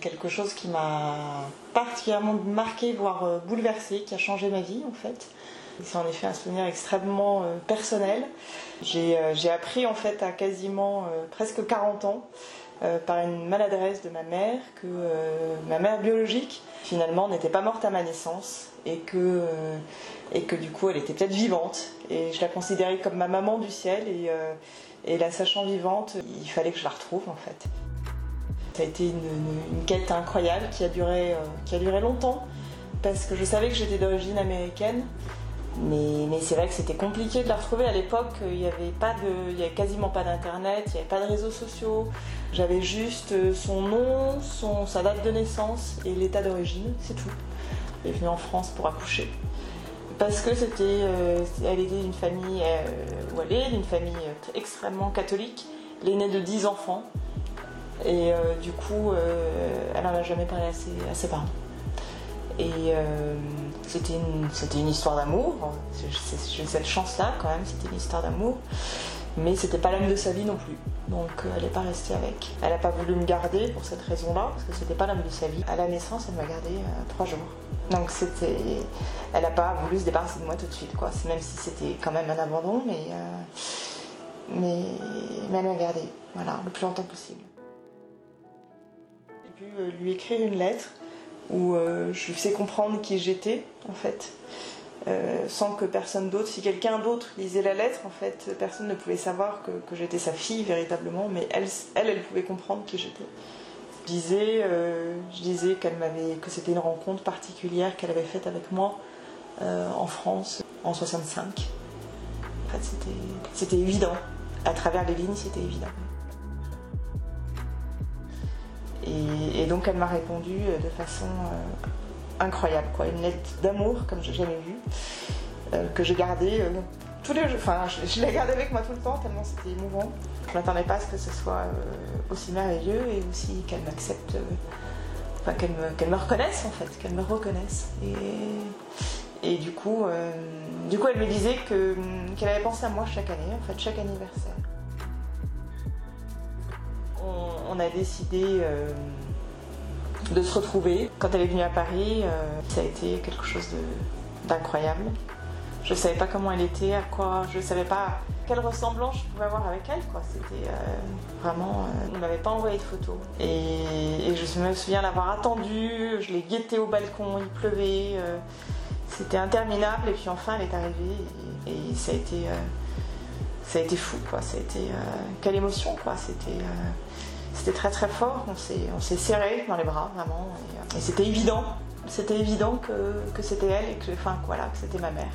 Quelque chose qui m'a particulièrement marqué, voire bouleversé, qui a changé ma vie en fait. C'est en effet un souvenir extrêmement personnel. J'ai appris en fait à quasiment presque 40 ans par une maladresse de ma mère que ma mère biologique finalement n'était pas morte à ma naissance et que, et que du coup elle était peut-être vivante et je la considérais comme ma maman du ciel et, et la sachant vivante il fallait que je la retrouve en fait. Ça a été une, quête incroyable qui a, duré, euh, qui a duré longtemps parce que je savais que j'étais d'origine américaine. Mais, mais c'est vrai que c'était compliqué de la retrouver. À l'époque, il n'y avait, quasiment pas d'internet, il n'y avait pas de réseaux sociaux. J'avais juste euh, son nom, sa date de naissance et l'état d'origine, c'est tout. Elle est venue en France pour accoucher. Parce que c'était, euh, elle était d'une famille, où elle est, d'une famille extrêmement catholique, l'aînée de 10 enfants. Et euh, du coup, euh, elle n'en a jamais parlé à ses, parents. Et euh, c'était une, une, histoire d'amour. J'ai cette chance-là quand même, c'était une histoire d'amour. Mais c'était pas l'homme de sa vie non plus. Donc elle n'est pas restée avec. Elle n'a pas voulu me garder pour cette raison-là, parce que c'était pas l'homme de sa vie. À la naissance, elle m'a gardé trois jours. Donc c'était. Elle n'a pas voulu se débarrasser de moi tout de suite, quoi. Même si c'était quand même un abandon, mais. mais, mais elle m'a gardé, voilà, le plus longtemps possible. Euh, lui écrire une lettre où euh, je lui faisais comprendre qui j'étais en fait. Euh, sans que personne d'autre, si quelqu'un d'autre lisait la lettre, en fait, personne ne pouvait savoir que, j'étais sa fille véritablement, mais elle, elle, pouvait comprendre qui j'étais. Je disais, disais qu'elle m'avait, que c'était une rencontre particulière qu'elle avait faite avec moi en France en 65. En fait, c'était évident. À travers les lignes, c'était évident. Et, donc elle m'a répondu euh, de façon euh, incroyable, quoi, une lettre d'amour comme je n'ai jamais vu, euh, que j'ai gardée tous les jours. Enfin, je, l'ai gardée avec moi tout le temps tellement c'était émouvant. Je ne m'attendais pas à ce que ce soit aussi merveilleux et aussi qu'elle m'accepte, enfin qu'elle me, me reconnaisse en fait, qu'elle me reconnaisse. Et, et du coup, du coup, elle me disait que, qu'elle avait pensé à moi chaque année, en fait, chaque anniversaire on a décidé de se retrouver. Quand elle est venue à Paris, euh, ça a été quelque chose d'incroyable. Je ne savais pas comment elle était, à quoi, je ne savais pas quelle ressemblance je pouvais avoir avec elle. C'était euh, vraiment. on ne m'avait pas envoyé de photos. Et, je me souviens l'avoir attendue, je l'ai guettée au balcon, il pleuvait. c'était interminable, et puis enfin elle est arrivée, et, ça a été. ça a été fou, quoi. Ça a été. quelle émotion, quoi. C'était. C'était très très fort, on s'est serré dans les bras vraiment. Et, c'était évident, c'était évident que, c'était elle et que, c'était ma mère.